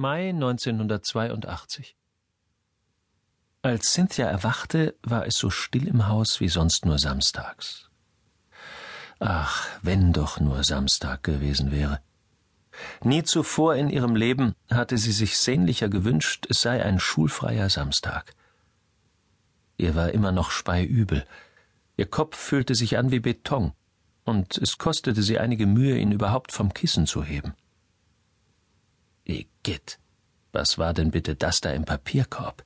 Mai 1982 Als Cynthia erwachte, war es so still im Haus wie sonst nur samstags. Ach, wenn doch nur Samstag gewesen wäre. Nie zuvor in ihrem Leben hatte sie sich sehnlicher gewünscht, es sei ein schulfreier Samstag. Ihr war immer noch speiübel. Ihr Kopf fühlte sich an wie Beton, und es kostete sie einige Mühe, ihn überhaupt vom Kissen zu heben. Igitt, was war denn bitte das da im Papierkorb?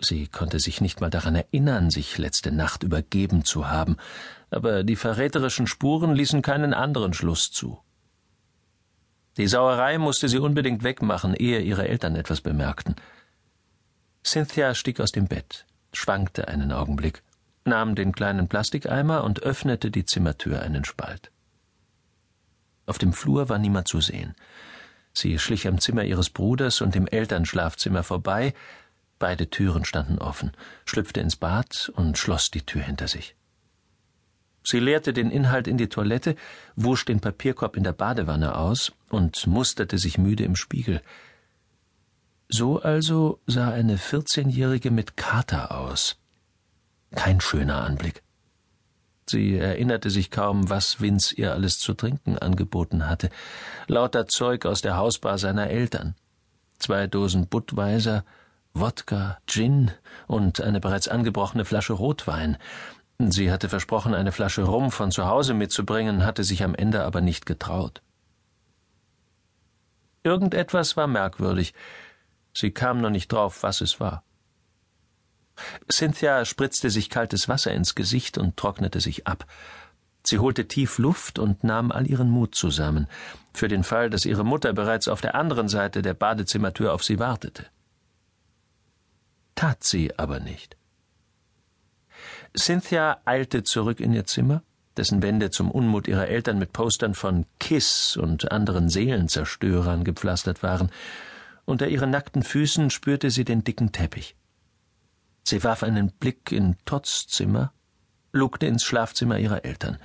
Sie konnte sich nicht mal daran erinnern, sich letzte Nacht übergeben zu haben, aber die verräterischen Spuren ließen keinen anderen Schluss zu. Die Sauerei musste sie unbedingt wegmachen, ehe ihre Eltern etwas bemerkten. Cynthia stieg aus dem Bett, schwankte einen Augenblick, nahm den kleinen Plastikeimer und öffnete die Zimmertür einen Spalt. Auf dem Flur war niemand zu sehen. Sie schlich am Zimmer ihres Bruders und dem Elternschlafzimmer vorbei, beide Türen standen offen, schlüpfte ins Bad und schloss die Tür hinter sich. Sie leerte den Inhalt in die Toilette, wusch den Papierkorb in der Badewanne aus und musterte sich müde im Spiegel. So also sah eine vierzehnjährige mit Kater aus. Kein schöner Anblick. Sie erinnerte sich kaum, was Vince ihr alles zu trinken angeboten hatte. Lauter Zeug aus der Hausbar seiner Eltern. Zwei Dosen Budweiser, Wodka, Gin und eine bereits angebrochene Flasche Rotwein. Sie hatte versprochen, eine Flasche Rum von zu Hause mitzubringen, hatte sich am Ende aber nicht getraut. Irgendetwas war merkwürdig. Sie kam noch nicht drauf, was es war. Cynthia spritzte sich kaltes Wasser ins Gesicht und trocknete sich ab. Sie holte tief Luft und nahm all ihren Mut zusammen, für den Fall, dass ihre Mutter bereits auf der anderen Seite der Badezimmertür auf sie wartete. Tat sie aber nicht. Cynthia eilte zurück in ihr Zimmer, dessen Wände zum Unmut ihrer Eltern mit Postern von Kiss und anderen Seelenzerstörern gepflastert waren. Unter ihren nackten Füßen spürte sie den dicken Teppich. Sie warf einen Blick in Todds Zimmer, lugte ins Schlafzimmer ihrer Eltern.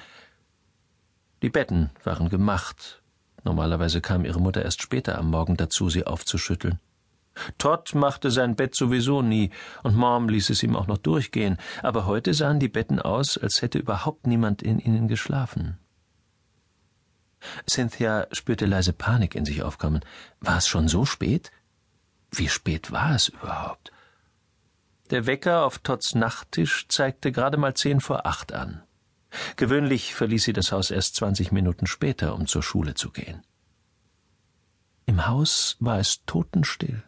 Die Betten waren gemacht. Normalerweise kam ihre Mutter erst später am Morgen dazu, sie aufzuschütteln. Todd machte sein Bett sowieso nie, und Mom ließ es ihm auch noch durchgehen, aber heute sahen die Betten aus, als hätte überhaupt niemand in ihnen geschlafen. Cynthia spürte leise Panik in sich aufkommen. War es schon so spät? Wie spät war es überhaupt? Der Wecker auf Todds Nachttisch zeigte gerade mal zehn vor acht an. Gewöhnlich verließ sie das Haus erst zwanzig Minuten später, um zur Schule zu gehen. Im Haus war es totenstill.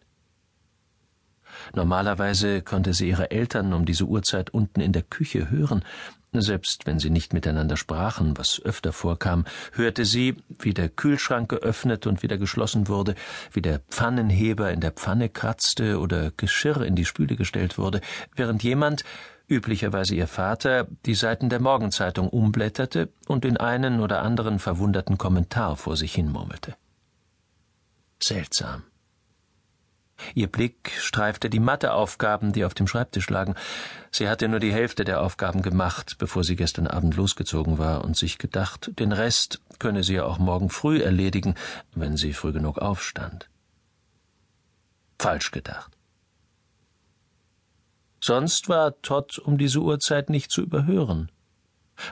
Normalerweise konnte sie ihre Eltern um diese Uhrzeit unten in der Küche hören, selbst wenn sie nicht miteinander sprachen, was öfter vorkam, hörte sie, wie der Kühlschrank geöffnet und wieder geschlossen wurde, wie der Pfannenheber in der Pfanne kratzte oder Geschirr in die Spüle gestellt wurde, während jemand, üblicherweise ihr Vater, die Seiten der Morgenzeitung umblätterte und den einen oder anderen verwunderten Kommentar vor sich hin murmelte. Seltsam. Ihr Blick streifte die Matheaufgaben, die auf dem Schreibtisch lagen. Sie hatte nur die Hälfte der Aufgaben gemacht, bevor sie gestern Abend losgezogen war und sich gedacht, den Rest könne sie ja auch morgen früh erledigen, wenn sie früh genug aufstand. Falsch gedacht. Sonst war Todd um diese Uhrzeit nicht zu überhören.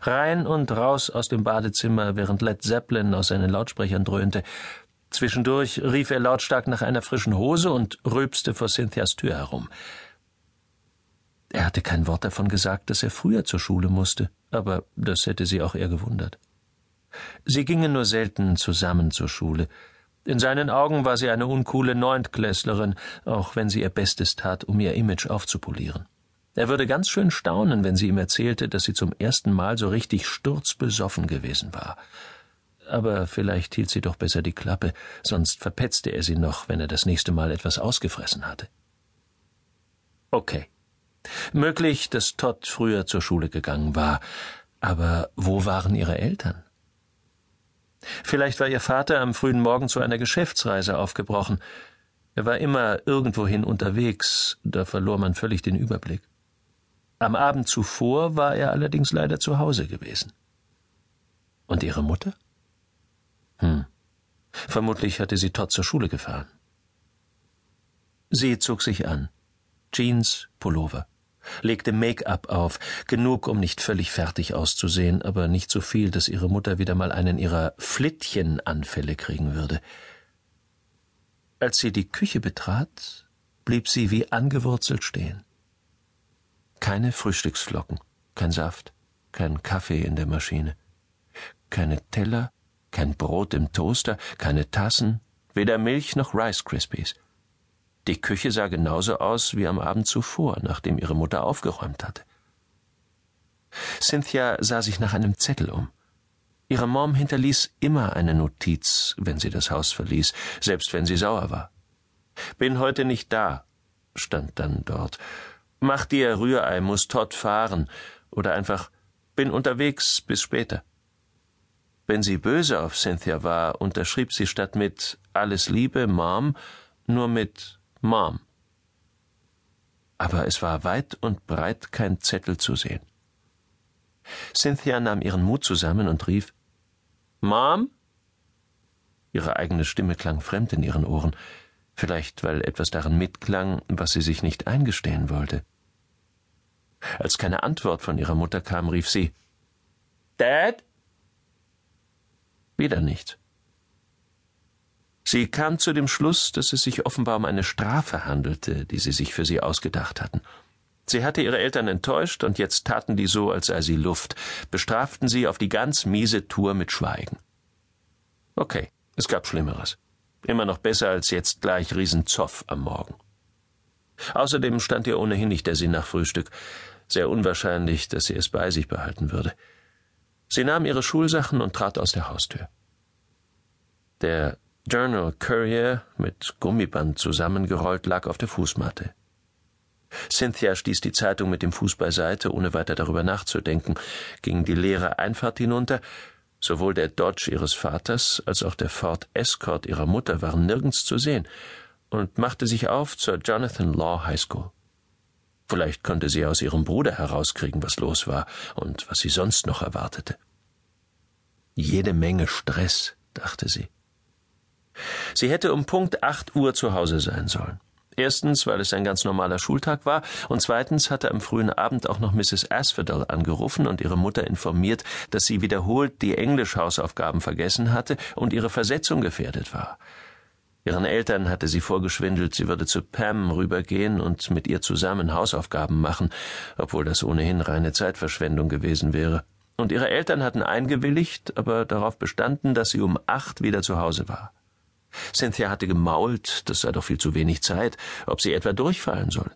Rein und raus aus dem Badezimmer, während Led Zeppelin aus seinen Lautsprechern dröhnte, Zwischendurch rief er lautstark nach einer frischen Hose und rülpste vor Cynthias Tür herum. Er hatte kein Wort davon gesagt, dass er früher zur Schule musste, aber das hätte sie auch eher gewundert. Sie gingen nur selten zusammen zur Schule. In seinen Augen war sie eine uncoole Neuntklässlerin, auch wenn sie ihr Bestes tat, um ihr Image aufzupolieren. Er würde ganz schön staunen, wenn sie ihm erzählte, dass sie zum ersten Mal so richtig sturzbesoffen gewesen war aber vielleicht hielt sie doch besser die Klappe, sonst verpetzte er sie noch, wenn er das nächste Mal etwas ausgefressen hatte. Okay. Möglich, dass Todd früher zur Schule gegangen war, aber wo waren ihre Eltern? Vielleicht war ihr Vater am frühen Morgen zu einer Geschäftsreise aufgebrochen. Er war immer irgendwohin unterwegs, da verlor man völlig den Überblick. Am Abend zuvor war er allerdings leider zu Hause gewesen. Und ihre Mutter? Hm. Vermutlich hatte sie Todd zur Schule gefahren. Sie zog sich an. Jeans, Pullover. Legte Make-up auf, genug, um nicht völlig fertig auszusehen, aber nicht so viel, dass ihre Mutter wieder mal einen ihrer Flittchenanfälle kriegen würde. Als sie die Küche betrat, blieb sie wie angewurzelt stehen. Keine Frühstücksflocken, kein Saft, kein Kaffee in der Maschine, keine Teller, kein Brot im Toaster, keine Tassen, weder Milch noch Rice Krispies. Die Küche sah genauso aus wie am Abend zuvor, nachdem ihre Mutter aufgeräumt hatte. Cynthia sah sich nach einem Zettel um. Ihre Mom hinterließ immer eine Notiz, wenn sie das Haus verließ, selbst wenn sie sauer war. Bin heute nicht da, stand dann dort. Mach dir Rührei, muss Todd fahren. Oder einfach bin unterwegs, bis später. Wenn sie böse auf Cynthia war, unterschrieb sie statt mit Alles Liebe, Mom, nur mit Mom. Aber es war weit und breit kein Zettel zu sehen. Cynthia nahm ihren Mut zusammen und rief Mom? Ihre eigene Stimme klang fremd in ihren Ohren, vielleicht weil etwas darin mitklang, was sie sich nicht eingestehen wollte. Als keine Antwort von ihrer Mutter kam, rief sie Dad? Wieder nichts. Sie kam zu dem Schluss, dass es sich offenbar um eine Strafe handelte, die sie sich für sie ausgedacht hatten. Sie hatte ihre Eltern enttäuscht, und jetzt taten die so, als sei sie Luft, bestraften sie auf die ganz miese Tour mit Schweigen. Okay, es gab Schlimmeres. Immer noch besser als jetzt gleich Riesenzoff am Morgen. Außerdem stand ihr ohnehin nicht der Sinn nach Frühstück. Sehr unwahrscheinlich, dass sie es bei sich behalten würde. Sie nahm ihre Schulsachen und trat aus der Haustür. Der Journal Courier mit Gummiband zusammengerollt lag auf der Fußmatte. Cynthia stieß die Zeitung mit dem Fuß beiseite, ohne weiter darüber nachzudenken, ging die leere Einfahrt hinunter. Sowohl der Dodge ihres Vaters als auch der Ford Escort ihrer Mutter waren nirgends zu sehen und machte sich auf zur Jonathan Law High School. Vielleicht konnte sie aus ihrem Bruder herauskriegen, was los war und was sie sonst noch erwartete. Jede Menge Stress, dachte sie. Sie hätte um Punkt acht Uhr zu Hause sein sollen. Erstens, weil es ein ganz normaler Schultag war, und zweitens hatte am frühen Abend auch noch Mrs. Asphodel angerufen und ihre Mutter informiert, dass sie wiederholt die Englischhausaufgaben vergessen hatte und ihre Versetzung gefährdet war. Ihren Eltern hatte sie vorgeschwindelt, sie würde zu Pam rübergehen und mit ihr zusammen Hausaufgaben machen, obwohl das ohnehin reine Zeitverschwendung gewesen wäre. Und ihre Eltern hatten eingewilligt, aber darauf bestanden, dass sie um acht wieder zu Hause war. Cynthia hatte gemault, das sei doch viel zu wenig Zeit, ob sie etwa durchfallen soll.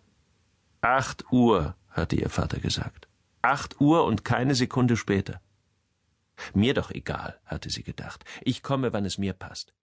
Acht Uhr, hatte ihr Vater gesagt. Acht Uhr und keine Sekunde später. Mir doch egal, hatte sie gedacht. Ich komme, wann es mir passt.